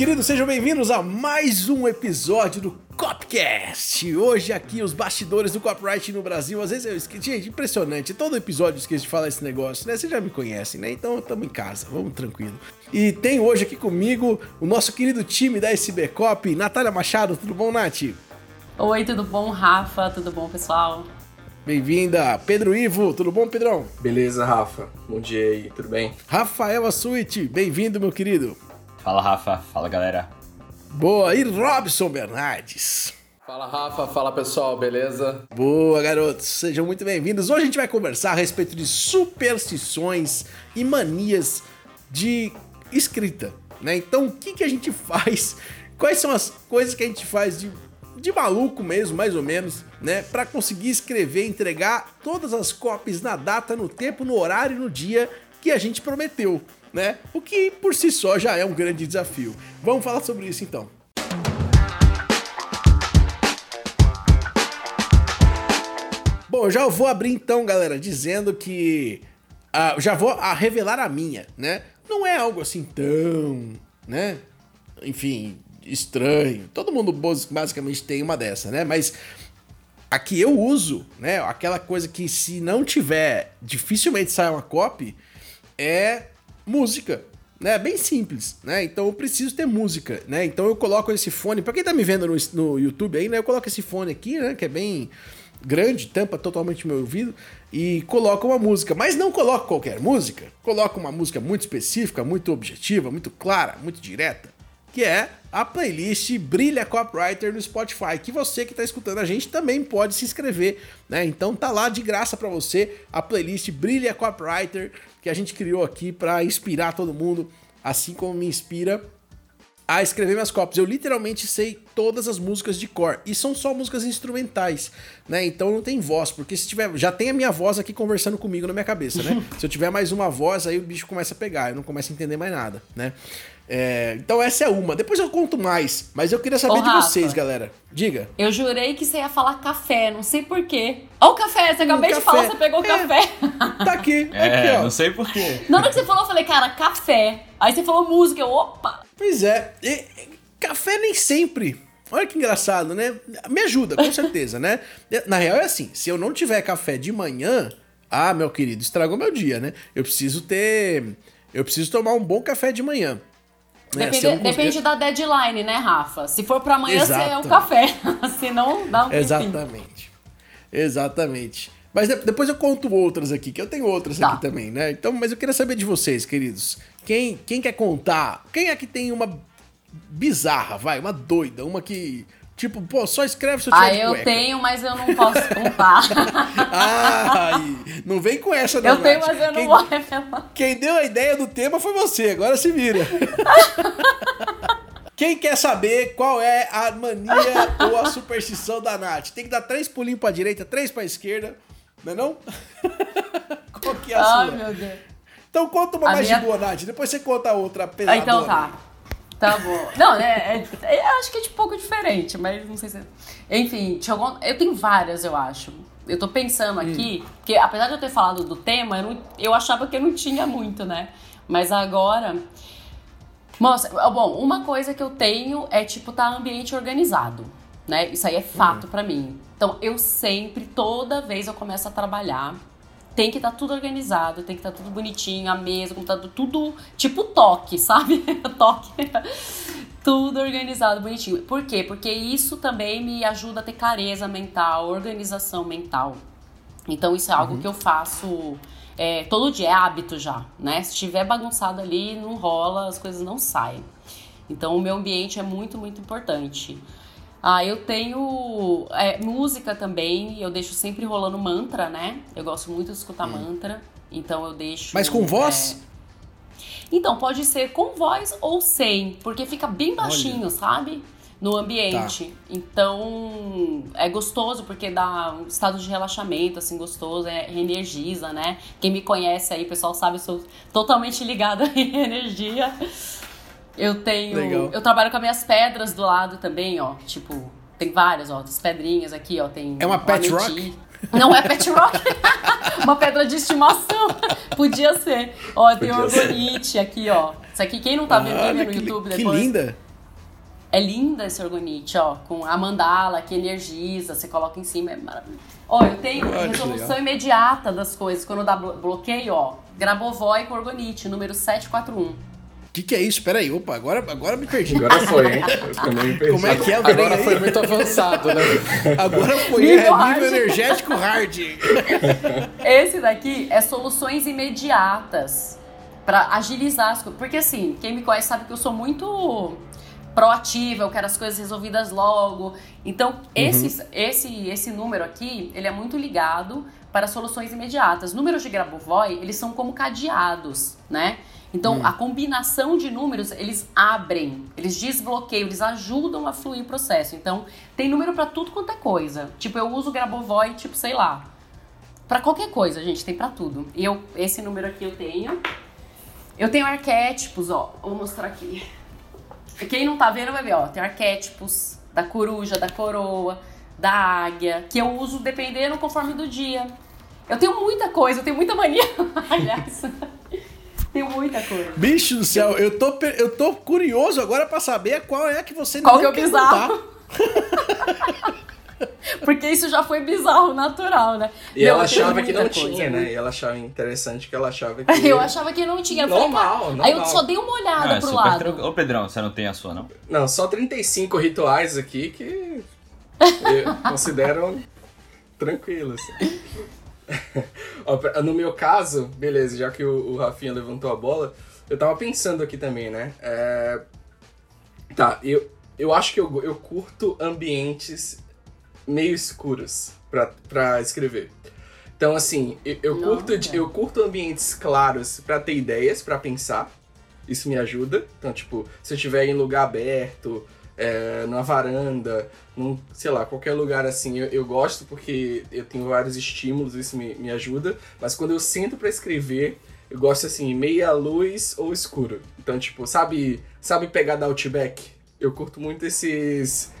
queridos, sejam bem-vindos a mais um episódio do Copcast. Hoje aqui os bastidores do copyright no Brasil. Às vezes eu esqueço, gente, impressionante. Todo episódio eu esqueço de falar esse negócio, né? Vocês já me conhecem, né? Então estamos em casa, vamos tranquilo. E tem hoje aqui comigo o nosso querido time da SB Cop, Natália Machado. Tudo bom, Nath? Oi, tudo bom, Rafa? Tudo bom, pessoal? Bem-vinda, Pedro Ivo. Tudo bom, Pedrão? Beleza, Rafa. Bom dia aí, tudo bem? Rafael Assuit, bem-vindo, meu querido. Fala, Rafa. Fala, galera. Boa, e Robson Bernardes. Fala Rafa, fala pessoal, beleza? Boa, garotos, sejam muito bem-vindos. Hoje a gente vai conversar a respeito de superstições e manias de escrita, né? Então, o que, que a gente faz? Quais são as coisas que a gente faz de, de maluco mesmo, mais ou menos, né? Para conseguir escrever, entregar todas as cópias na data, no tempo, no horário e no dia que a gente prometeu né? O que por si só já é um grande desafio. Vamos falar sobre isso então. Bom, já vou abrir então, galera, dizendo que uh, já vou a revelar a minha, né? Não é algo assim tão, né? Enfim, estranho. Todo mundo basicamente tem uma dessa, né? Mas aqui eu uso, né? Aquela coisa que se não tiver, dificilmente sai uma copy, é música. Né, bem simples, né? Então eu preciso ter música, né? Então eu coloco esse fone, para quem tá me vendo no, no YouTube aí, né? Eu coloco esse fone aqui, né? Que é bem grande, tampa totalmente meu ouvido e coloco uma música, mas não coloco qualquer música, coloco uma música muito específica, muito objetiva, muito clara, muito direta, que é a playlist Brilha Copywriter no Spotify, que você que está escutando a gente também pode se inscrever, né? Então tá lá de graça para você a playlist Brilha Copywriter que a gente criou aqui para inspirar todo mundo, assim como me inspira a escrever minhas cópias. Eu literalmente sei todas as músicas de cor e são só músicas instrumentais, né? Então não tem voz, porque se tiver, já tem a minha voz aqui conversando comigo na minha cabeça, né? se eu tiver mais uma voz, aí o bicho começa a pegar, eu não começo a entender mais nada, né? É, então essa é uma. Depois eu conto mais, mas eu queria saber Ô, de Rafa, vocês, galera. Diga. Eu jurei que você ia falar café, não sei porquê. Ó o café, você acabou de falar, você pegou o é, café. Tá aqui, é, aqui, ó. não sei porquê. Na hora que você falou, eu falei, cara, café. Aí você falou música, eu, opa. Pois é, e, café nem sempre. Olha que engraçado, né? Me ajuda, com certeza, né? Na real é assim, se eu não tiver café de manhã, ah, meu querido, estragou meu dia, né? Eu preciso ter... Eu preciso tomar um bom café de manhã. Né? Depende, depende da deadline, né, Rafa? Se for para amanhã, você é o café. Se não, dá um Exatamente. Exatamente. Mas depois eu conto outras aqui, que eu tenho outras tá. aqui também, né? Então, mas eu queria saber de vocês, queridos. Quem, quem quer contar? Quem é que tem uma bizarra, vai, uma doida, uma que Tipo, pô, só escreve se eu tiver Ah, eu tenho, mas eu não posso contar. Ai, não vem com essa, não. Eu tenho, mas eu não vou revelar. Quem deu a ideia do tema foi você, agora se vira. Quem quer saber qual é a mania ou a superstição da Nath? Tem que dar três pulinhos pra direita, três pra esquerda, não é não? qual que é a Ai, sua? meu Deus. Então conta uma a mais minha... de boa, Nath. Depois você conta outra pesadona. Então tá. Tá bom. Não, né? É, é, acho que é de pouco diferente, mas não sei se. É... Enfim, algum... eu tenho várias, eu acho. Eu tô pensando hum. aqui, hum. porque apesar de eu ter falado do tema, eu, não... eu achava que eu não tinha muito, né? Mas agora. Nossa, bom, uma coisa que eu tenho é, tipo, tá ambiente organizado, né? Isso aí é fato hum. para mim. Então, eu sempre, toda vez eu começo a trabalhar, tem que estar tá tudo organizado, tem que estar tá tudo bonitinho, a mesa, computador, tudo tipo toque, sabe? toque. tudo organizado, bonitinho. Por quê? Porque isso também me ajuda a ter clareza mental, organização mental. Então isso é algo uhum. que eu faço é, todo dia, é hábito já, né? Se estiver bagunçado ali, não rola, as coisas não saem. Então o meu ambiente é muito, muito importante. Ah, eu tenho é, música também, eu deixo sempre rolando mantra, né? Eu gosto muito de escutar hum. mantra, então eu deixo. Mas com voz? É... Então, pode ser com voz ou sem, porque fica bem baixinho, Olha. sabe? No ambiente. Tá. Então, é gostoso porque dá um estado de relaxamento, assim, gostoso, é, energiza, né? Quem me conhece aí, o pessoal sabe, eu sou totalmente ligada em energia. Eu tenho. Legal. Eu trabalho com as minhas pedras do lado também, ó. Tipo, tem várias, ó. As pedrinhas aqui, ó. Tem é uma pet rock? Não é pet rock. uma pedra de estimação. Podia ser. Ó, tem orgonite aqui, ó. Isso aqui, quem não tá vendo, no YouTube que, depois. Que linda. É linda esse orgonite, ó, com a mandala que energiza, você coloca em cima, é maravilhoso. Ó, eu tenho Olha resolução imediata das coisas, quando dá blo- bloqueio, ó, Grabovoi com orgonite, número 741. O que, que é isso? Peraí, opa, agora, agora me perdi. Agora foi, hein? Eu também me perdi. Como é que é o Agora aí? foi muito avançado, né? Agora foi Nível é, hard. nível energético hard. Esse daqui é soluções imediatas pra agilizar as coisas. Porque assim, quem me conhece sabe que eu sou muito proativa, eu quero as coisas resolvidas logo. Então, esse, esse, esse número aqui, ele é muito ligado para soluções imediatas. Números de Grabovoi, eles são como cadeados, né? Então, a combinação de números, eles abrem, eles desbloqueiam, eles ajudam a fluir o processo. Então, tem número para tudo quanto é coisa. Tipo, eu uso Grabovoi, tipo, sei lá, Pra qualquer coisa, gente, tem pra tudo. E eu, esse número aqui eu tenho. Eu tenho arquétipos, ó. Vou mostrar aqui. Quem não tá vendo vai ver, ó. Tem arquétipos da coruja, da coroa, da águia, que eu uso dependendo conforme do dia. Eu tenho muita coisa, eu tenho muita mania. Aliás, tenho muita coisa. Bicho do céu, eu tô, eu tô curioso agora pra saber qual é a que você Qual não que é o quer bizarro? Porque isso já foi bizarro, natural, né? E Não, ela achava que não coisa, tinha, né? né? E ela achava interessante que ela achava que. Eu achava que não tinha. Falei, Normal, normal. Aí eu só dei uma olhada Não, é pro lado. tranquilo. Ô, Pedrão, você não tem a sua, não? Não, só 35 rituais aqui que eu considero tranquilos. Ó, pra- No meu caso, beleza, já que o, o Rafinha levantou a bola, eu tava pensando aqui também, né? É, Tá, eu, eu acho que eu, eu curto ambientes meio escuros pra, pra escrever. Então, assim, eu, eu curto, eu curto ambientes claros pra ter ideias, pra pensar. Isso me ajuda. Então, tipo, se eu estiver em lugar aberto, é, numa varanda, num, sei lá, qualquer lugar assim, eu, eu gosto porque eu tenho vários estímulos, isso me, me ajuda. Mas quando eu sento pra escrever, eu gosto assim, meia luz ou escuro. Então, tipo, sabe, sabe pegar da Outback? Eu curto muito esses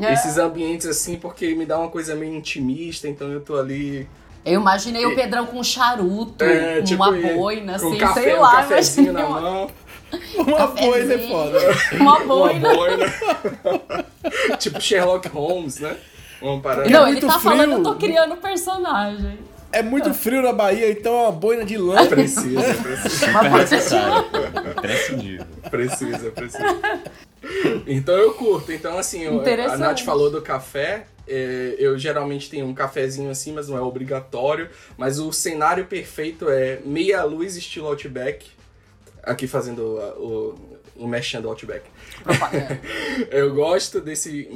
É. esses ambientes assim porque me dá uma coisa meio intimista, então eu tô ali Eu imaginei o Pedrão com um charuto, é, com tipo, uma boina, com assim, um café, sei um lá. cafezinho na mão. Uma boina é foda. Uma Uma boina. boina. tipo Sherlock Holmes, né? Uma parada. Não, ele muito tá falando, eu frio. tô criando personagem. É muito frio na Bahia, então é uma boina de lã. Precisa, precisa, necessário. Imprescindível. precisa, precisa. Então eu curto. Então, assim, eu- a. Nath falou do café. é, eu geralmente tenho um cafezinho assim, mas não é obrigatório. Mas o cenário perfeito é meia luz estilo Outback. Aqui fazendo o, o merchan do Outback. Propaganda. Eu gosto desse.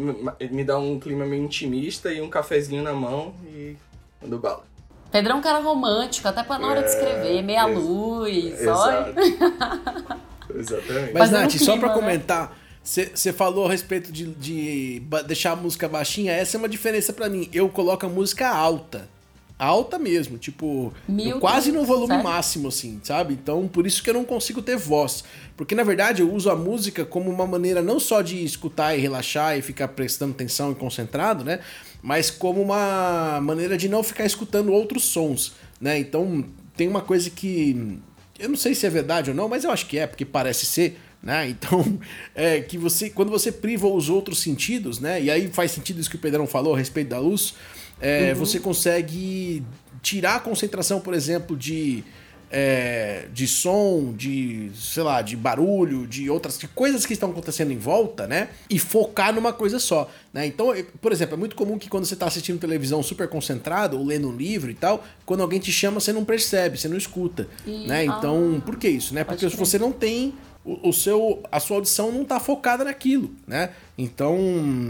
Me dá um clima meio intimista e um cafezinho na mão e mando bala. Pedrão é um cara romântico, até pra na hora de escrever, meia ex- luz, olha. Exatamente. Mas, Fazendo Nath, só pra né? comentar, você falou a respeito de, de deixar a música baixinha, essa é uma diferença pra mim. Eu coloco a música alta. Alta mesmo, tipo, eu quase no volume sério? máximo, assim, sabe? Então, por isso que eu não consigo ter voz. Porque, na verdade, eu uso a música como uma maneira não só de escutar e relaxar e ficar prestando atenção e concentrado, né? Mas como uma maneira de não ficar escutando outros sons, né? Então, tem uma coisa que eu não sei se é verdade ou não, mas eu acho que é, porque parece ser, né? Então, é que você, quando você priva os outros sentidos, né? E aí faz sentido isso que o Pedrão falou a respeito da luz, é, você consegue tirar a concentração, por exemplo, de é, de som, de, sei lá, de barulho, de outras de coisas que estão acontecendo em volta, né? E focar numa coisa só, né? Então, por exemplo, é muito comum que quando você está assistindo televisão super concentrado ou lendo um livro e tal, quando alguém te chama, você não percebe, você não escuta, E- né? Então, por que isso, né? Porque você não tem o, o seu a sua audição não está focada naquilo, né? Então,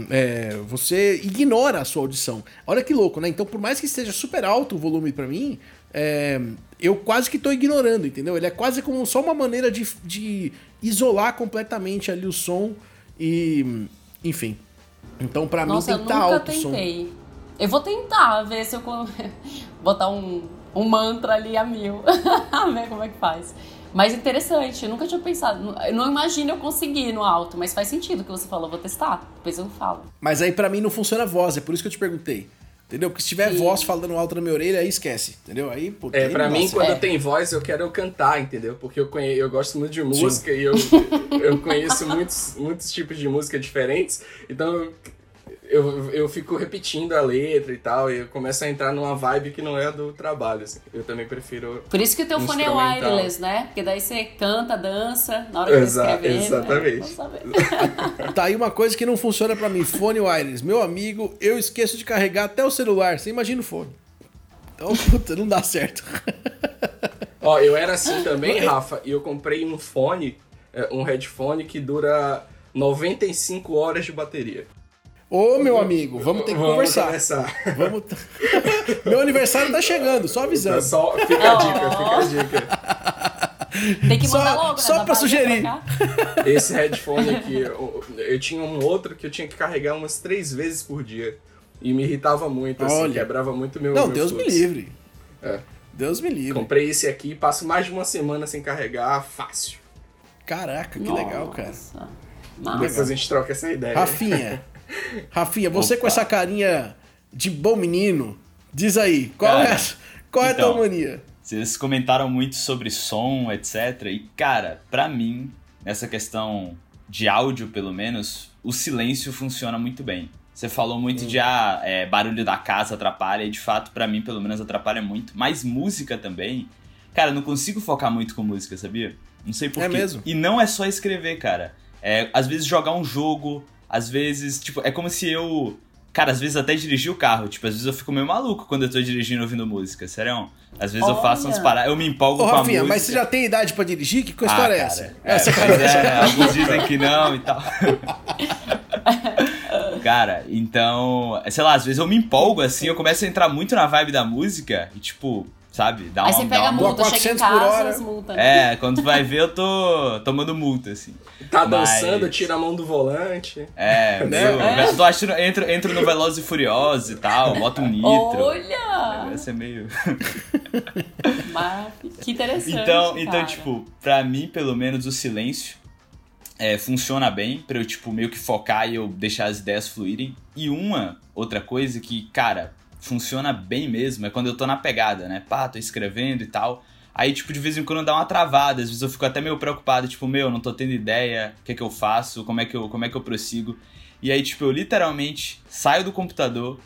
é, você ignora a sua audição. Olha que louco, né? Então, por mais que esteja super alto o volume para mim, é, eu quase que tô ignorando, entendeu? Ele é quase como só uma maneira de, de isolar completamente ali o som e. Enfim. Então, pra Nossa, mim tem que estar alto o som. tentei. Eu vou tentar ver se eu botar um, um mantra ali a mil. ver como é que faz. Mas interessante, eu nunca tinha pensado. Eu não imagino eu conseguir no alto, mas faz sentido o que você falou, vou testar. Depois eu falo. Mas aí pra mim não funciona a voz, é por isso que eu te perguntei. Entendeu? Porque se tiver Sim. voz falando alto na minha orelha, aí esquece. Entendeu? Aí, pô, É, pra mim, quando É. tem voz, eu quero cantar, entendeu? Porque eu, conhe... eu gosto muito de música e eu, eu conheço muitos, muitos tipos de música diferentes. Então eu, eu, fico repetindo a letra e tal, e eu começo a entrar numa vibe que não é a do trabalho. assim. Eu também prefiro. Por isso que o teu fone é wireless, né? Porque daí você canta, dança, na hora que Exa- tá escrevendo. exatamente. Né? Vou saber. Tá aí uma coisa que não funciona pra mim, fone wireless. Meu amigo, eu esqueço de carregar até o celular, você imagina o fone. Então, puta, não dá certo. Ó, eu era assim também, Rafa, e eu comprei um fone, é, um headphone que dura 95 horas de bateria. Ô, meu amigo, vamos ter que Vamos conversar. conversar. Vamos... Meu aniversário tá chegando, só avisando. Só, fica a dica, fica a dica. Tem que Só- mandar logo, né? só Da pra Bahia sugerir. cá. Esse headphone aqui, eu, eu tinha um outro que eu tinha que carregar umas três vezes por dia. E me irritava muito, assim, Olha. quebrava muito meu. Não, meu Deus me fluxo. livre. É. Deus me livre. Comprei esse aqui, passo mais de uma semana sem carregar, fácil. Caraca, que legal, cara. Nossa. Depois a gente troca essa ideia. Rafinha. Rafinha, você Opa. com essa carinha de bom menino, diz aí, qual Cara, é, qual é a então. tua mania? Vocês comentaram muito sobre som, etc. E, cara, pra mim, nessa questão de áudio, pelo menos, o silêncio funciona muito bem. Você falou muito de ah, é, barulho da casa atrapalha, e de fato, pra mim, pelo menos, atrapalha muito. Mas música também. Cara, eu não consigo focar muito com música, sabia? Não sei porquê. É mesmo? E não é só escrever, cara. É, às vezes jogar um jogo, às vezes, tipo, é como se eu. Cara, às vezes até dirigir o carro. Tipo, às vezes eu fico meio maluco quando eu tô dirigindo ouvindo música, sério. Às vezes eu faço uns Olha. paradas, eu me empolgo Ô, com a Rafinha, música. mas você já tem idade pra dirigir? Que Ah, história é cara, essa? É, essa pois é, alguns dizem que não e tal. Cara, então, sei lá, às vezes eu me empolgo assim, eu começo a entrar muito na vibe da música e tipo, sabe, dá Aí uma, você dá pega a uma- multa, Dá chega em 400 por casa, hora. as multas. né? É, quando vai ver eu tô tomando multa assim. Tá Mas- dançando, tira a mão do volante. É, Né? meu, É. eu tô achando, entro, entro no Velozes e Furiosos e tal, boto um nitro. Olha! Vai ser meio. Mas que interessante. Então, então tipo, pra mim, pelo menos, o silêncio é, funciona bem pra eu, tipo, meio que focar e eu deixar as ideias fluírem. E uma outra coisa que, cara, funciona bem mesmo é quando eu tô na pegada, né? Pá, tô escrevendo e tal. Aí, tipo, de vez em quando dá uma travada, às vezes eu fico até meio preocupado, tipo, meu, não tô tendo ideia, o que é que eu faço, como é que eu, como é que eu prossigo. E aí, tipo, eu literalmente saio do computador,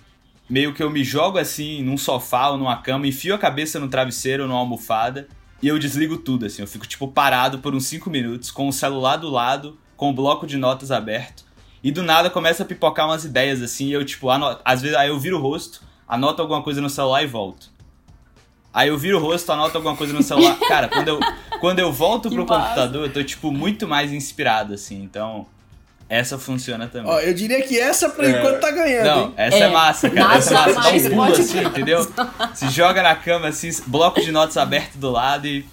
meio que eu me jogo assim num sofá ou numa cama, enfio a cabeça no travesseiro ou numa almofada e eu desligo tudo, assim. Eu fico, tipo, parado por uns 5 minutos, com o celular do lado, com o bloco de notas aberto. E do nada começa a pipocar umas ideias, assim, e eu, tipo, anoto, às vezes aí eu viro o rosto, anoto alguma coisa no celular e volto. Aí eu viro o rosto, anoto alguma coisa no celular. Cara, quando eu, quando eu volto Que pro massa. computador, eu tô, tipo, muito mais inspirado, assim. Então, essa funciona também. Ó, eu diria que essa, por É. enquanto, tá ganhando, Não, hein? essa é, É, massa, cara. nada Essa é massa. Dá mais um pulo pode- assim, entendeu? Se joga na cama assim, bloco de notas aberto do lado e.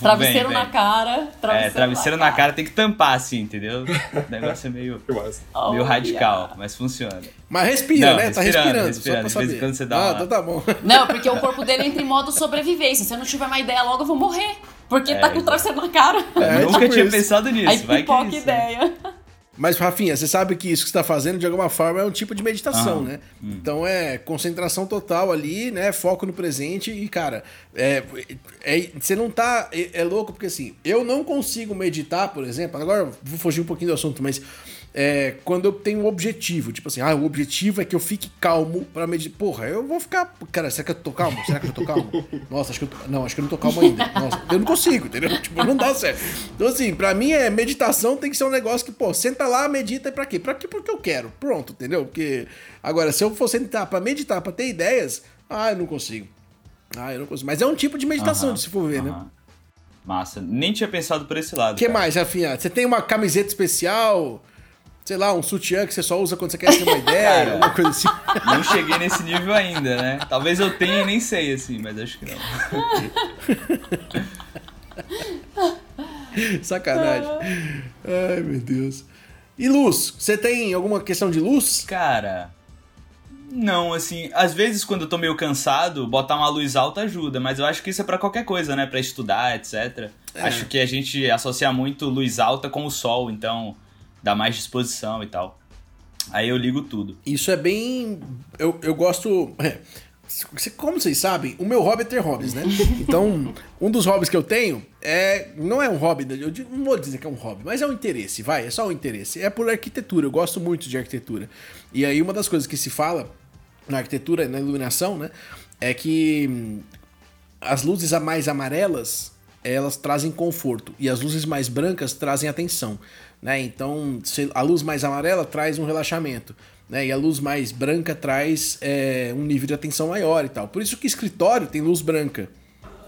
Travesseiro vem, na cara. Travesseiro, É, travesseiro na cara tem que tampar assim, entendeu? O negócio é meio, massa. meio radical, mas funciona. Mas respira, Não, né? Tá respirando, respirando, respirando. só pra De vez em quando você dá ah, uma- então tá bom. Não, porque o corpo dele entra em modo sobrevivência. Se eu não tiver uma ideia logo, eu vou morrer. Porque tá com o travesseiro na cara. É, Eu Nunca tipo tinha isso. pensado nisso, Aí vai que é isso, né? Mas, Rafinha, você sabe que isso que você tá fazendo, de alguma forma, é um tipo de meditação, Aham. né? Então é concentração total ali, né? Foco no presente e, cara, é, é- você não tá. É, é louco, porque assim, eu não consigo meditar, por exemplo. Agora vou fugir um pouquinho do assunto, mas. É, quando eu tenho um objetivo, tipo assim, ah, o objetivo é que eu fique calmo pra meditar. Porra, eu vou ficar. Cara, será que eu tô calmo? Será que eu tô calmo? Nossa, acho que eu tô. Não, acho que eu não tô calmo ainda. Nossa, eu não consigo, entendeu? Tipo, não dá certo. Então, assim, pra mim é meditação tem que ser um negócio que, pô, senta lá, medita e pra quê? Pra quê? Porque eu quero. Pronto, entendeu? Porque. Agora, se eu for sentar pra meditar, pra ter ideias, ah, eu não consigo. Ah, eu não consigo. Mas é um tipo de meditação, Aham, se for ver, né? Massa. Nem tinha pensado por esse lado. O que cara. mais, Rafinha? Você tem uma camiseta especial? Sei lá, um sutiã que você só usa quando você quer ter uma ideia? Cara. alguma coisa assim? Não cheguei nesse nível ainda, né? Talvez eu tenha e nem sei, assim, mas acho que não. Sacanagem. Ai, meu Deus. E luz? Você tem alguma questão de luz? Cara. Não, assim, às vezes quando eu tô meio cansado, botar uma luz alta ajuda, mas eu acho que isso é pra qualquer coisa, né? Pra estudar, etc. É. Acho que a gente associa muito luz alta com o sol, então dá mais disposição e tal. Aí eu ligo tudo. Isso é bem. Eu, eu gosto. é, Como vocês sabem, o meu hobby é ter hobbies, né? Então, um dos hobbies que eu tenho é. Não é um hobby, eu não vou dizer que é um hobby, mas é um interesse, vai, é só um interesse. É por arquitetura, eu gosto muito de arquitetura. E aí, uma das coisas que se fala na arquitetura, na iluminação, né? É que hum, as luzes a mais amarelas elas trazem conforto e as luzes mais brancas trazem atenção, né? Então a luz mais amarela traz um relaxamento, né? E a luz mais branca traz é, um nível de atenção maior e tal. Por isso que escritório tem luz branca,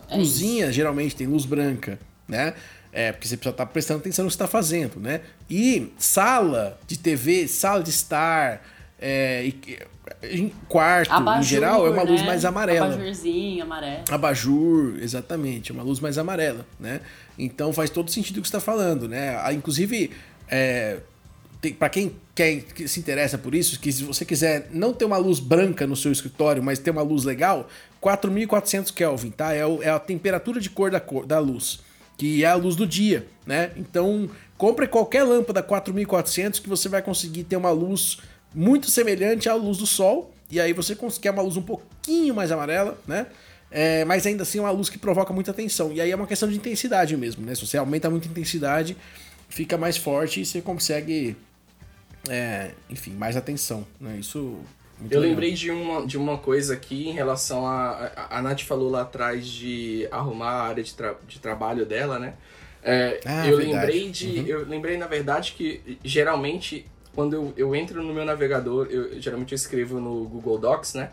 cozinha geralmente tem luz branca, né? É, porque você precisa estar prestando atenção no que você está fazendo, né? E sala de TV, sala de estar, é, em quarto, em geral, é uma luz né? mais amarela. Abajurzinho, amarelo. Abajur, exatamente, uma luz mais amarela, né? Então faz todo sentido o que você está falando, né? Ah, Inclusive, é, para quem quer, que se interessa por isso, que se você quiser não ter uma luz branca no seu escritório, mas ter uma luz legal, 4.400 Kelvin, tá? É, o- é a temperatura de cor da, cor da luz, que é a luz do dia, né? Então, compre qualquer lâmpada 4.400 que você vai conseguir ter uma luz muito semelhante à luz do sol, e aí você consegue uma luz um pouquinho mais amarela, né? É, mas ainda assim é uma luz que provoca muita atenção. E aí é uma questão de intensidade mesmo, né? Se você aumenta muito a intensidade, fica mais forte e você consegue, é, enfim, mais atenção, né? Isso. Eu legal. lembrei de uma, de uma coisa aqui em relação a. A, a Nath falou lá atrás de arrumar a área de, tra- de trabalho dela, né? É, Ah, eu verdade. lembrei de. Eu lembrei, na verdade, que geralmente, quando eu, eu entro no meu navegador, eu geralmente eu escrevo no Google Docs, né?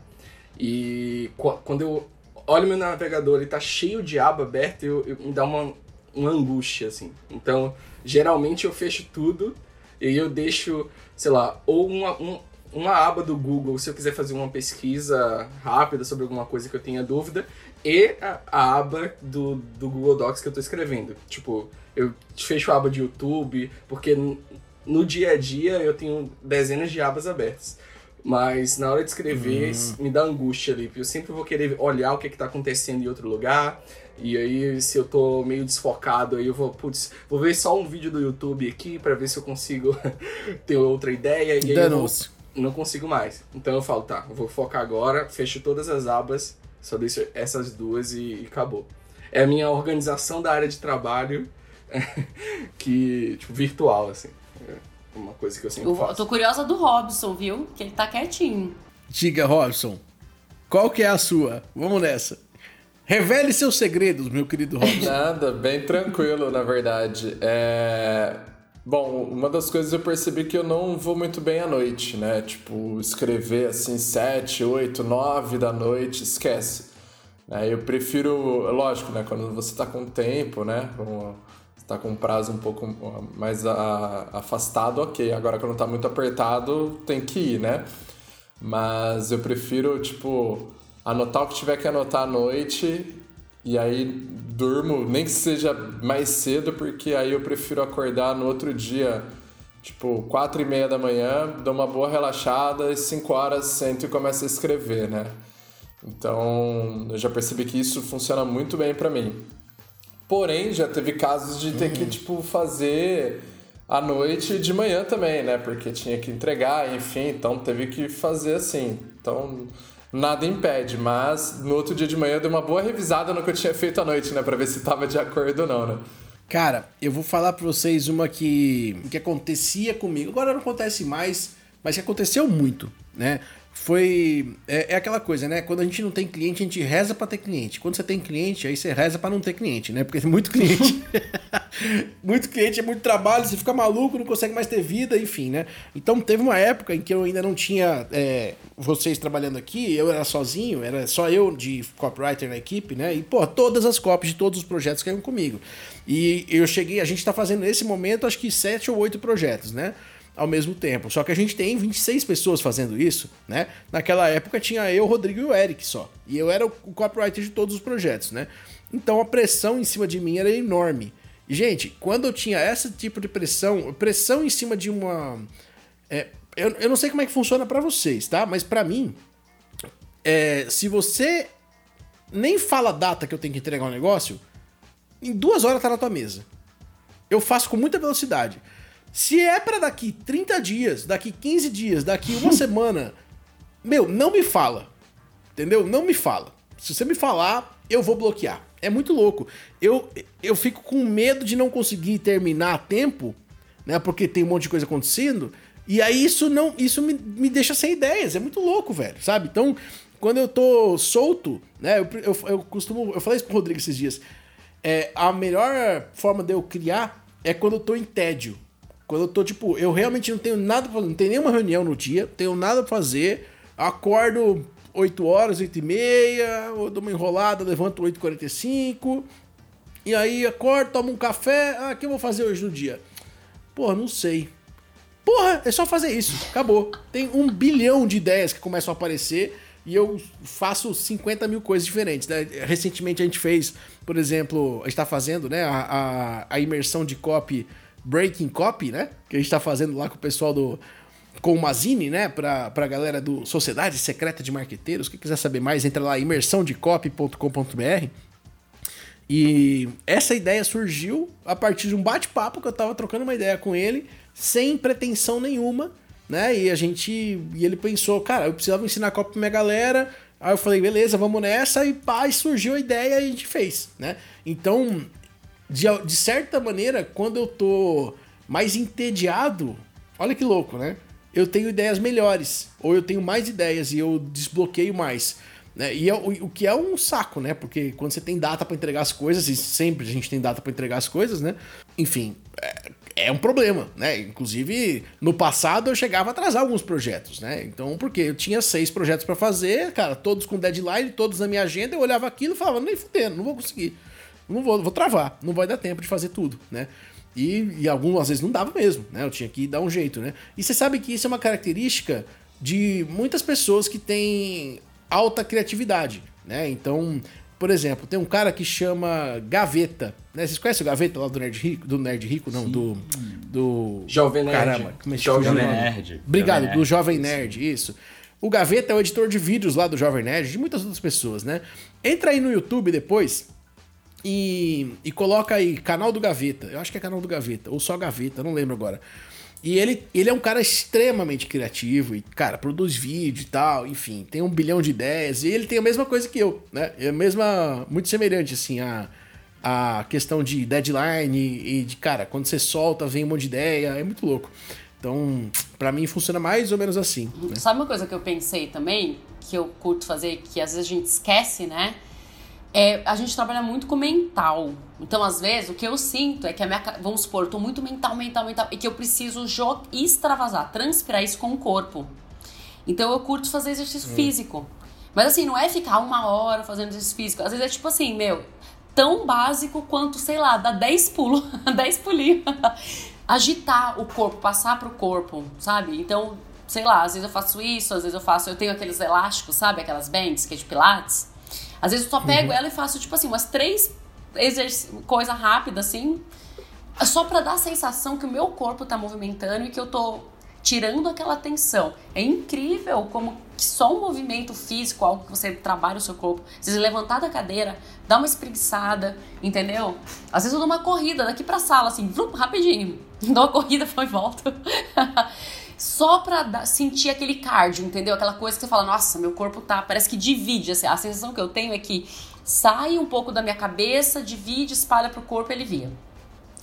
E qu- quando eu olho meu navegador e tá cheio de aba aberta, eu, eu- me dá uma, uma angústia, assim. Então, geralmente eu fecho tudo e eu deixo, sei lá, ou uma, um- uma aba do Google, se eu quiser fazer uma pesquisa rápida sobre alguma coisa que eu tenha dúvida, e a, a aba do, do Google Docs que eu tô escrevendo. Tipo, eu fecho a aba de YouTube, porque no dia a dia eu tenho dezenas de abas abertas. Mas na hora de escrever, me dá angústia ali, porque eu sempre vou querer olhar o que, que tá acontecendo em outro lugar. E aí, se eu tô meio desfocado, aí eu vou, putz, vou ver só um vídeo do YouTube aqui pra ver se eu consigo ter outra ideia. E aí eu vou, não consigo mais. Então eu falo, tá, eu vou focar agora, fecho todas as abas, só deixo essas duas e, e acabou. É a minha organização da área de trabalho que, tipo, virtual, assim. É uma coisa que eu sempre Eu, faço. eu tô curiosa do Robson, viu? Que ele tá quietinho. Diga, Robson, qual que é a sua? Vamos nessa. Revele seus segredos, meu querido Robson. Nada, bem tranquilo, na verdade. É... Bom, uma das coisas eu percebi que eu não vou muito bem à noite, né? Tipo, escrever assim, 7, 8, 9 da noite, esquece. É, eu prefiro, lógico, né? Quando você tá com tempo, né? Com, tá com um prazo um pouco mais a- afastado, ok. Agora, quando tá muito apertado, tem que ir, né? Mas eu prefiro, tipo, anotar o que tiver que anotar à noite e aí durmo, nem que seja mais cedo, porque aí eu prefiro acordar no outro dia, tipo, quatro e meia da manhã, dou uma boa relaxada e cinco horas sento e começo a escrever, né? Então, eu já percebi que isso funciona muito bem pra mim. Porém, já teve casos de ter que, tipo, fazer à noite e de manhã também, né? Porque tinha que entregar, enfim, então teve que fazer assim. Então, nada impede, mas no outro dia de manhã eu dei uma boa revisada no que eu tinha feito à noite, né? Pra ver se tava de acordo ou não, né? Cara, eu vou falar pra vocês uma que, que acontecia comigo. Agora não acontece mais, mas que aconteceu muito, né? Foi. É, é aquela coisa, né? Quando a gente não tem cliente, a gente reza pra ter cliente. Quando você tem cliente, aí você reza pra não ter cliente, né? Porque tem muito cliente. muito cliente é muito trabalho, você fica maluco, não consegue mais ter vida, enfim, né? Então teve uma época em que eu ainda não tinha é, vocês trabalhando aqui, eu era sozinho, era só eu de copywriter na equipe, né? E, pô, todas as copies de todos os projetos caíram comigo. E eu cheguei, a gente tá fazendo nesse momento, acho que sete ou oito projetos, né? Ao mesmo tempo. Só que a gente tem 26 pessoas fazendo isso, né? Naquela época tinha eu, Rodrigo e o Eric só. E eu era o copywriter de todos os projetos, né? Então a pressão em cima de mim era enorme. E, gente, quando eu tinha esse tipo de pressão, pressão em cima de uma. é, eu, eu não sei como é que funciona pra vocês, tá? Mas pra mim, é, se você nem fala a data que eu tenho que entregar um negócio, em duas horas tá na tua mesa. Eu faço com muita velocidade. Se é para daqui 30 dias, daqui 15 dias, daqui uma semana, meu, não me fala. Entendeu? Não me fala. Se você me falar, eu vou bloquear. É muito louco. Eu, eu fico com medo de não conseguir terminar a tempo, né? Porque tem um monte de coisa acontecendo. E aí isso não, isso me, me deixa sem ideias. É muito louco, velho, sabe? Então, quando eu tô solto, né? Eu, eu, eu costumo. Eu falei isso pro Rodrigo esses dias. É, a melhor forma de eu criar é quando eu tô em tédio. Quando eu tô, tipo, eu realmente não tenho nada pra fazer, não tenho nenhuma reunião no dia, tenho nada pra fazer, acordo 8 horas, 8 e meia, ou dou uma enrolada, levanto 8h45, e aí acordo, tomo um café, ah, o que eu vou fazer hoje no dia? Porra, não sei. Porra, é só fazer isso, acabou. Tem um bilhão de ideias que começam a aparecer e eu faço 50 mil coisas diferentes. Né? Recentemente a gente fez, por exemplo, a gente tá fazendo né, a, a, a imersão de copy, Breaking Copy, né? Que a gente tá fazendo lá com o pessoal do, com o Mazini, né, pra, pra galera do Sociedade Secreta de Marqueteiros. Quem quiser saber mais, entra lá imersãodecopy.com.br. E essa ideia surgiu a partir de um bate-papo que eu tava trocando uma ideia com ele, sem pretensão nenhuma, né? E a gente. E ele pensou, cara, eu precisava ensinar copy pra minha galera. Aí eu falei, beleza, vamos nessa. E pá, surgiu a ideia e a gente fez, né? Então, de, de certa maneira, quando eu tô mais entediado, olha que louco, né? eu tenho ideias melhores, ou eu tenho mais ideias e eu desbloqueio mais. Né? E é, o, o, que é um saco, né? Porque quando você tem data para entregar as coisas, e sempre a gente tem data para entregar as coisas, né? Enfim, é, é, um problema, né? Inclusive, no passado eu chegava a atrasar alguns projetos, né? Então, porque eu tinha seis projetos para fazer, cara, todos com deadline, todos na minha agenda, eu olhava aquilo e falava, nem fudendo, não vou conseguir. Não vou, vou travar, não vai dar tempo de fazer tudo, né? E, e algumas vezes não dava mesmo, né? Eu tinha que dar um jeito, né? E você sabe que isso é uma característica de muitas pessoas que têm alta criatividade, né? Então, por exemplo, tem um cara que chama Gaveta, né? Vocês conhecem o Gaveta lá do Nerd Rico? Do Nerd Rico, não, do, do... Jovem Nerd. Caramba, como é que Jovem Nerd. Obrigado, Jovem do Nerd. Jovem Nerd, isso. O Gaveta é o editor de vídeos lá do Jovem Nerd, de muitas outras pessoas, né? Entra aí no YouTube depois e, e coloca aí canal do Gaveta. Eu acho que é canal do Gaveta, ou só Gaveta, não lembro agora. E ele, ele é um cara extremamente criativo e, cara, produz vídeo e tal, enfim, tem um bilhão de ideias. E ele tem a mesma coisa que eu, né? É a mesma, muito semelhante, assim, a, a questão de deadline e, de, cara, quando você solta, vem um monte de ideia, é muito louco. Então, pra mim funciona mais ou menos assim. Né? Sabe uma coisa que eu pensei também, que eu curto fazer, que às vezes a gente esquece, né? É, a gente trabalha muito com mental. Então, às vezes, o que eu sinto é que a minha. Vamos supor, eu tô muito mental, mental, mental. E que eu preciso extravasar, transpirar isso com o corpo. Então, eu curto fazer exercício físico. Mas, assim, não é ficar uma hora fazendo exercício físico. Às vezes é tipo assim, meu, tão básico quanto, sei lá, dar 10 pulos, 10 pulinhos. Agitar o corpo, passar pro corpo, sabe? Então, sei lá, às vezes eu faço isso, às vezes eu faço. Eu tenho aqueles elásticos, sabe? Aquelas bands que é de pilates. Às vezes eu só pego ela e faço, tipo assim, umas três exerc... coisa rápida, assim, só pra dar a sensação que o meu corpo tá movimentando e que eu tô tirando aquela tensão. É incrível como que só um movimento físico, algo que você trabalha o seu corpo, vezes levantar da cadeira, dar uma espreguiçada, entendeu? Às vezes eu dou uma corrida daqui pra sala, assim, vrum, rapidinho. Dou uma corrida, foi e volto. Só pra dar- sentir aquele cardio, entendeu? Aquela coisa que você fala, nossa, meu corpo tá. Parece que divide. assim, a sensação que eu tenho é que sai um pouco da minha cabeça, divide, espalha pro corpo e alivia.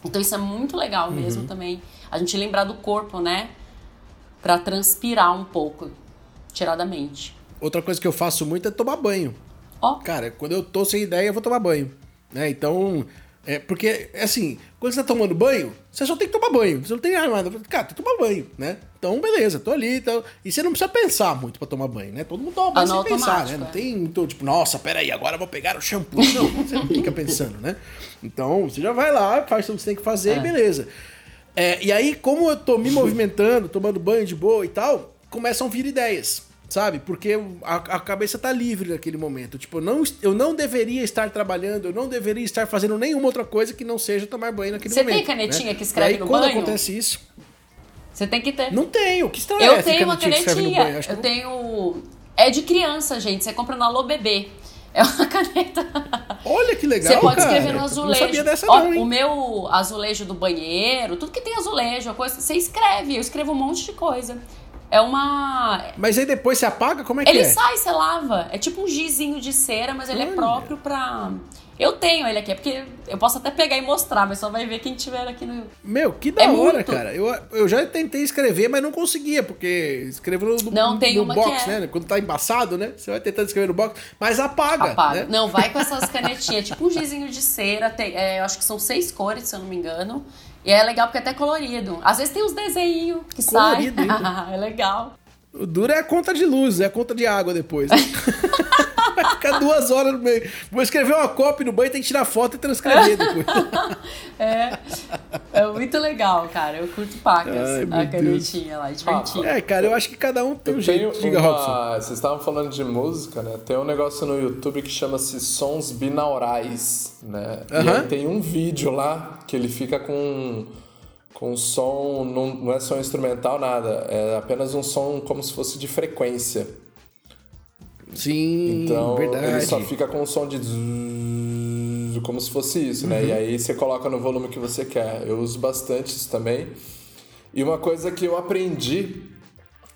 Então isso é muito legal mesmo também. A gente lembrar do corpo, né? Pra transpirar um pouco, tirar da mente. Outra coisa que eu faço muito é tomar banho. Ó, Cara, quando eu tô sem ideia, eu vou tomar banho. Né? Então, é porque, assim, quando você tá tomando banho, você só tem que tomar banho. Você não tem nada. Cara, tem que tomar banho, né? Então, beleza, tô ali e tal. E você não precisa pensar muito pra tomar banho, né? Todo mundo toma banho Ah, sem pensar, né? Não é. tem muito, tipo, nossa, peraí, agora eu vou pegar o shampoo. Não, você não fica pensando, né? Então, você já vai lá, faz o que você tem que fazer É. e beleza. É, e aí, como eu tô me movimentando, tomando banho de boa e tal, começam a vir ideias, sabe? Porque a, a cabeça tá livre naquele momento. Tipo, eu não, eu não deveria estar trabalhando, eu não deveria estar fazendo nenhuma outra coisa que não seja tomar banho naquele Você tem momento. canetinha né? que escreve aí, no quando banho? acontece isso, você tem que ter. não tenho. Que história é Eu essa, tenho uma canetinha Eu não- tenho. É de criança, gente. Você compra no Alô Bebê. É uma caneta. Olha que legal, Você pode cara. escrever no azulejo. Não sabia dessa Ó, não, hein? o meu azulejo do banheiro, tudo que tem azulejo, coisa, você escreve. Eu escrevo um monte de coisa. É uma. Mas aí depois você apaga? Como é que Ele é? sai, você lava. É tipo um gizinho de cera, mas ele é Olha. próprio pra. Eu tenho ele aqui, é porque eu posso até pegar e mostrar, mas só vai ver quem tiver aqui no. Meu, que da É hora, muito. cara. Eu, eu já tentei escrever, mas não conseguia, porque escrevo no, Não, tem no uma box, que é- né? Quando tá embaçado, né? Você vai tentando escrever no box, mas apaga, Apaga. né? Não, vai com essas canetinhas, tipo um gizinho de cera. Tem, é, eu acho que são seis cores, se eu não me engano. E é legal porque é até colorido. Às vezes tem uns desenhos que saem. Colorido ainda. é legal. O duro é a conta de luz, é a conta de água depois. né? vai ficar duas horas no meio. Vou escrever uma cópia no banho, tem que tirar foto e transcrever depois. É, é muito legal, cara. Eu curto pacas. Ai, a canetinha lá, divertido. é, cara, eu acho que cada um tem um Eu jeito. tenho Diga, Robson. Vocês estavam falando de música, né? Tem um negócio no YouTube que chama-se Sons Binaurais, né? E Aham. aí tem um vídeo lá que ele fica com com som, não, não é som instrumental, nada. É apenas um som como se fosse de frequência. Sim, Então verdade. ele só fica com um som de zzz, como se fosse isso, né? Uhum. E aí você coloca no volume que você quer. Eu uso bastante isso também. E uma coisa que eu aprendi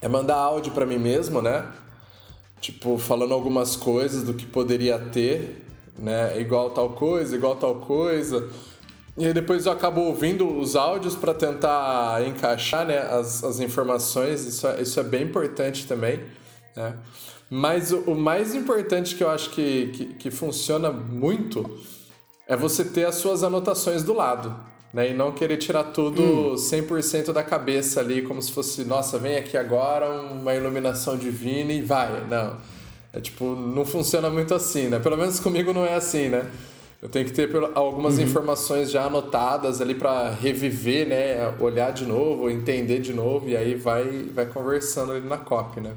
é mandar áudio pra mim mesmo, né? Tipo, falando algumas coisas do que poderia ter, né? Igual tal coisa, igual tal coisa. E aí depois eu acabo ouvindo os áudios para tentar encaixar né, as, as informações. Isso é, isso é bem importante também. Né? Mas o, o mais importante que eu acho que, que, que funciona muito é você ter as suas anotações do lado. Né? E não querer tirar tudo 100% da cabeça ali, como se fosse, nossa, vem aqui agora uma iluminação divina e vai. Não. É tipo, não funciona muito assim, né? Pelo menos comigo não é assim, né? Eu tenho que ter algumas informações já anotadas ali para reviver, né? Olhar de novo, entender de novo, e aí vai, vai conversando ali na copy, né?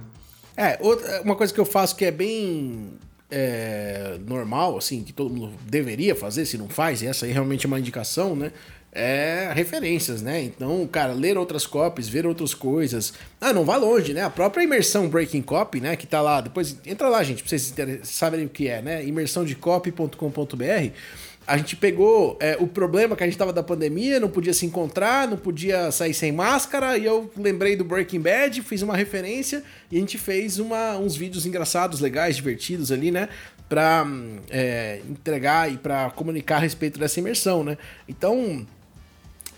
É, outra, uma coisa que eu faço que é bem é, normal, assim, que todo mundo deveria fazer, se não faz, e essa aí realmente é uma indicação, né? É referências, né? Então, cara, ler outras copies, ver outras coisas. Ah, não vai longe, né? A própria imersão Breaking Copy, né? Que tá lá, depois entra lá, gente, pra vocês saberem o que é, né? imersãodecopy.com.br a gente pegou é, o problema que a gente tava da pandemia, não podia se encontrar, não podia sair sem máscara, e eu lembrei do Breaking Bad, fiz uma referência e a gente fez uma, uns vídeos engraçados, legais, divertidos ali, né? Pra hum, é, entregar e pra comunicar a respeito dessa imersão, né? Então,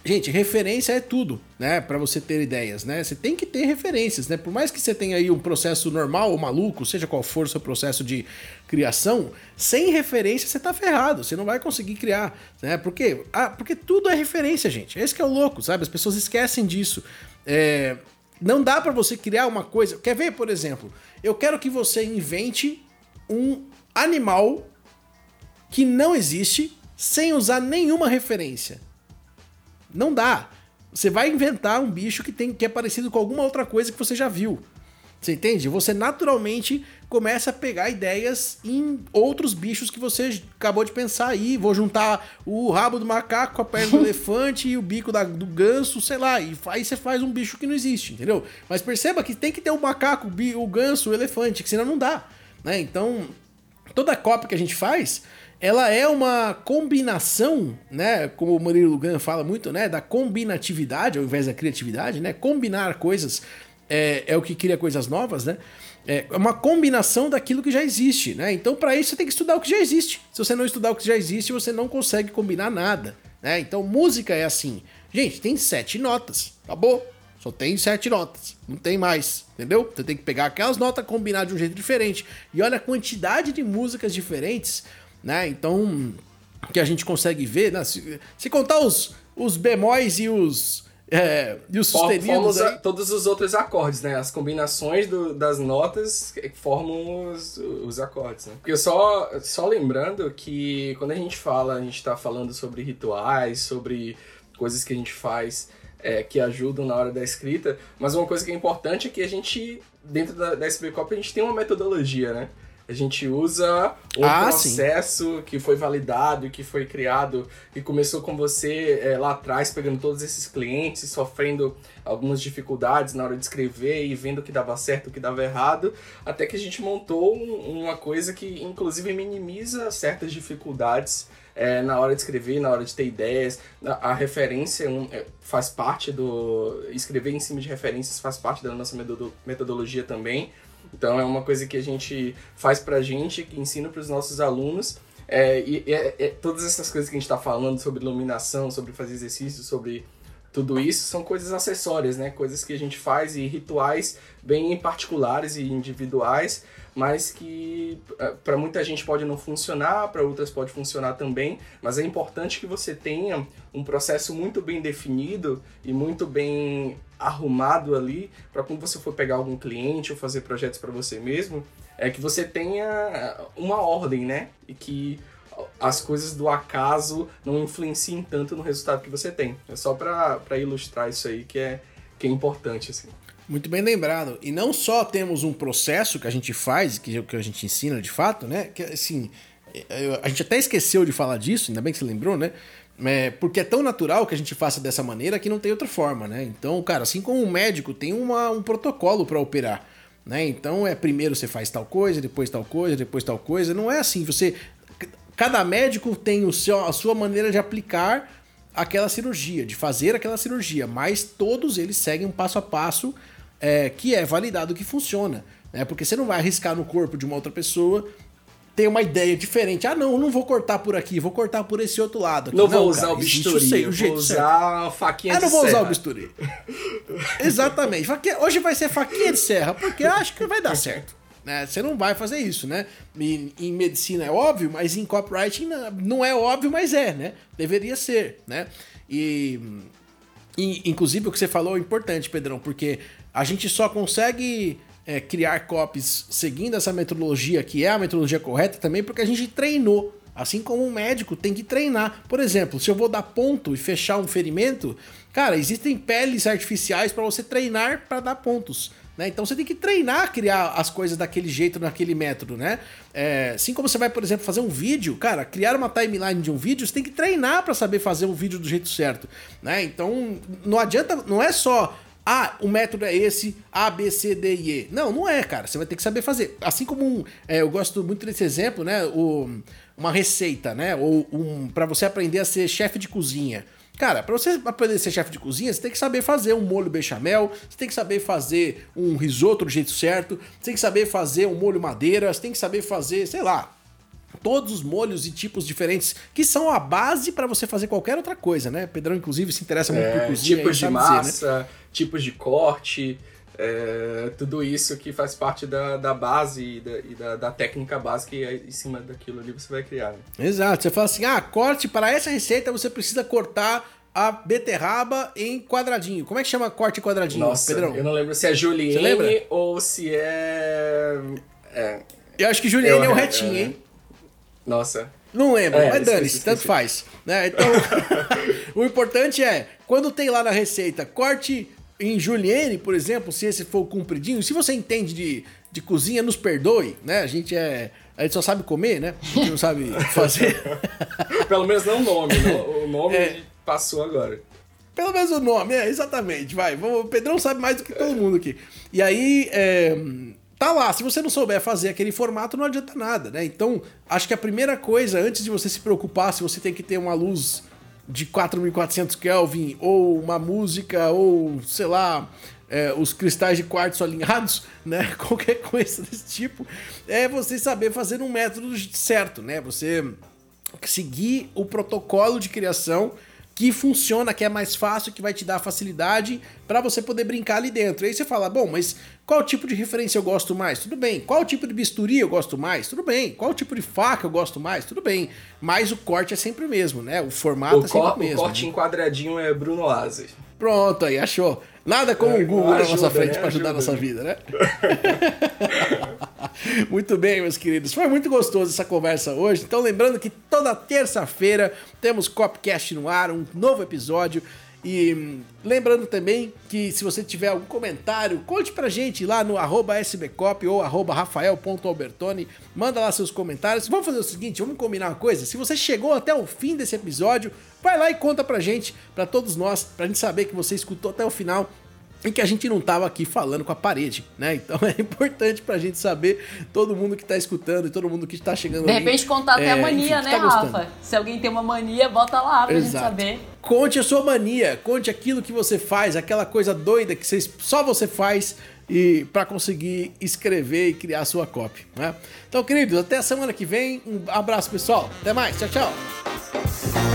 Gente, referência é tudo, né? Pra você ter ideias, né? Você tem que ter referências, né? Por mais que você tenha aí um processo normal ou maluco, seja qual for o seu processo de criação, sem referência você tá ferrado, você não vai conseguir criar, né? Por quê? Ah, porque tudo é referência, gente. Esse que é o louco, sabe? As pessoas esquecem disso. É, Não dá pra você criar uma coisa. Quer ver, por exemplo? Eu quero que você invente um animal que não existe sem usar nenhuma referência. Não dá. Você vai inventar um bicho que, tem, que é parecido com alguma outra coisa que você já viu. Você entende? Você naturalmente começa a pegar ideias em outros bichos que você acabou de pensar aí. Vou juntar o rabo do macaco com a perna do elefante e o bico da- do ganso, sei lá. E aí você faz um bicho que não existe, entendeu? Mas perceba que tem que ter o macaco, o ganso, o elefante, que senão não dá. Né? Então, toda cópia que a gente faz, ela é uma combinação, né? Como o Murilo Lugan fala muito, né? Da combinatividade ao invés da criatividade, né? Combinar coisas é, é o que cria coisas novas, né? É uma combinação daquilo que já existe, né? Então, para isso, você tem que estudar o que já existe. Se você não estudar o que já existe, você não consegue combinar nada, né? Então, música é assim. Gente, tem sete notas, acabou. Só tem sete notas, não tem mais, entendeu? Você tem que pegar aquelas notas, combinar de um jeito diferente. E olha a quantidade de músicas diferentes, né? Então, que a gente consegue ver, né? Se, se contar os, os bemóis e os, é, e os sustenidos Formam todos os outros acordes, né? As combinações do- das notas formam os, os acordes, né? Porque só, só lembrando que quando a gente fala, a gente tá falando sobre rituais, sobre coisas que a gente faz é, que ajudam na hora da escrita, mas uma coisa que é importante é que a gente, dentro da, da SB Copy, a gente tem uma metodologia, né? A gente usa um Ah, processo que foi validado e que foi criado e começou com você é, lá atrás, pegando todos esses clientes, sofrendo algumas dificuldades na hora de escrever e vendo o que dava certo, o que dava errado, até que a gente montou um- uma coisa que inclusive minimiza certas dificuldades é, na hora de escrever, na hora de ter ideias. A, a referência um, é, faz parte do. Escrever em cima de referências faz parte da nossa metodo- metodologia também. Então é uma coisa que a gente faz pra gente, que ensina pros nossos alunos. É, e é- é- todas essas coisas que a gente está falando sobre iluminação, sobre fazer exercício, sobre tudo isso são coisas acessórias, né? Coisas que a gente faz e rituais bem particulares e individuais, mas que para muita gente pode não funcionar, para outras pode funcionar também, mas é importante que você tenha um processo muito bem definido e muito bem arrumado ali para quando você for pegar algum cliente ou fazer projetos para você mesmo, é que você tenha uma ordem, né? E que as coisas do acaso não influenciem tanto no resultado que você tem. É só para ilustrar isso aí que é, que é importante, assim. Muito bem lembrado. E não só temos um processo que a gente faz, que, que a gente ensina de fato, né? Que assim, a gente até esqueceu de falar disso, ainda bem que você lembrou, né? É, porque é tão natural que a gente faça dessa maneira que não tem outra forma, né? Então, cara, assim como um médico tem uma, um protocolo para operar, né? Então é primeiro você faz tal coisa, depois tal coisa, depois tal coisa. Não é assim. Você, cada médico tem o seu, a sua maneira de aplicar aquela cirurgia, de fazer aquela cirurgia, mas todos eles seguem um passo a passo é, que é validado que funciona. Né? Porque você não vai arriscar no corpo de uma outra pessoa ter uma ideia diferente. Ah, não, eu não vou cortar por aqui, vou cortar por esse outro lado. aqui. Não, vou usar cara, o bisturi, sei- jeito vou usar a faquinha Ah, de não vou usar serra. o bisturi. Exatamente. Hoje vai ser faquinha de serra, porque eu acho que vai dar certo. Né? Você não vai fazer isso, né? Em, em medicina é óbvio, mas em copywriting não- não é óbvio, mas é, né? Deveria ser, né? E, e, inclusive o que você falou é importante, Pedrão, porque a gente só consegue é, criar copies seguindo essa metodologia, que é a metodologia correta também, porque a gente treinou. Assim como um médico tem que treinar. Por exemplo, se eu vou dar ponto e fechar um ferimento, cara, existem peles artificiais para você treinar para dar pontos. Né? Então você tem que treinar, criar as coisas daquele jeito, naquele método, né? É, assim como você vai, por exemplo, fazer um vídeo, cara, criar uma timeline de um vídeo, você tem que treinar para saber fazer um vídeo do jeito certo, né? Então não adianta, não é só ah, o método é esse, A, B, C, D e E. Não, não é, cara. Você vai ter que saber fazer. Assim como um, é, eu gosto muito desse exemplo, né? O, uma receita, né? Ou um, para você aprender a ser chefe de cozinha. Cara, para você aprender a ser chefe de cozinha, você tem que saber fazer um molho bechamel, você tem que saber fazer um risoto do jeito certo, você tem que saber fazer um molho madeira, você tem que saber fazer, sei lá, todos os molhos e tipos diferentes que são a base para você fazer qualquer outra coisa, né? Pedrão, inclusive, se interessa muito por É, cozinha. tipos de sabe dizer, né? Tipos de corte, é, tudo isso que faz parte da, da base e, da, e da, da técnica básica e aí, em cima daquilo ali você vai criar. Né? Exato. Você fala assim: ah, corte para essa receita você precisa cortar a beterraba em quadradinho. Como é que chama corte quadradinho, Nossa, Pedrão? eu não lembro se é? Julienne ou se é... é Eu acho que Juliane é o eu- retinho, é, hein? Nossa. Não lembro, É, mas dane-se, tanto faz. Né? Então, o importante é, quando tem lá na receita, corte em julienne, por exemplo, se esse for compridinho, se você entende de, de cozinha, nos perdoe, né? A gente é. A gente só sabe comer, né? A gente não sabe fazer. Pelo menos não o nome, não- o nome É. passou agora. Pelo menos o nome, é, exatamente. Vai, vamos- o Pedrão sabe mais do que todo mundo aqui. E aí, é, tá lá. Se você não souber fazer aquele formato, não adianta nada, né? Então, acho que a primeira coisa, antes de você se preocupar se você tem que ter uma luz de 4400 Kelvin, ou uma música, ou sei lá. é, os cristais de quartzo alinhados, né? Qualquer coisa desse tipo, é você saber fazer um método certo, né? Você seguir o protocolo de criação que funciona, que é mais fácil, que vai te dar facilidade para você poder brincar ali dentro. Aí você fala, bom, mas qual tipo de referência eu gosto mais? Tudo bem. Qual tipo de bisturi eu gosto mais? Tudo bem. Qual tipo de faca eu gosto mais? Tudo bem. Mas o corte é sempre o mesmo, né? O formato O, é sempre o mesmo. o corte né? em quadradinho é Bruno Aze. Pronto, aí achou. Nada como o Google na ajuda, nossa frente né? para ajudar a nossa vida, né? muito bem, meus queridos. Foi muito gostoso essa conversa hoje. Então, lembrando que toda terça-feira temos Copcast no ar, um novo episódio. E hum, lembrando também que se você tiver algum comentário, conte pra gente lá no sbcop ou rafael.albertoni. Manda lá seus comentários. Vamos fazer o seguinte, vamos combinar uma coisa? Se você chegou até o fim desse episódio, vai lá e conta pra gente, pra todos nós, pra gente saber que você escutou até o final e que a gente não tava aqui falando com a parede, né? Então é importante pra gente saber, todo mundo que tá escutando e todo mundo que tá chegando De repente contar até é, a mania, enfim, né, tá Rafa? Se alguém tem uma mania, bota lá pra gente saber. Conte a sua mania, conte aquilo que você faz, aquela coisa doida que vocês, só você faz e para conseguir escrever e criar a sua copy, né? Então, queridos, até a semana que vem. Um abraço, pessoal. Até mais. Tchau, tchau.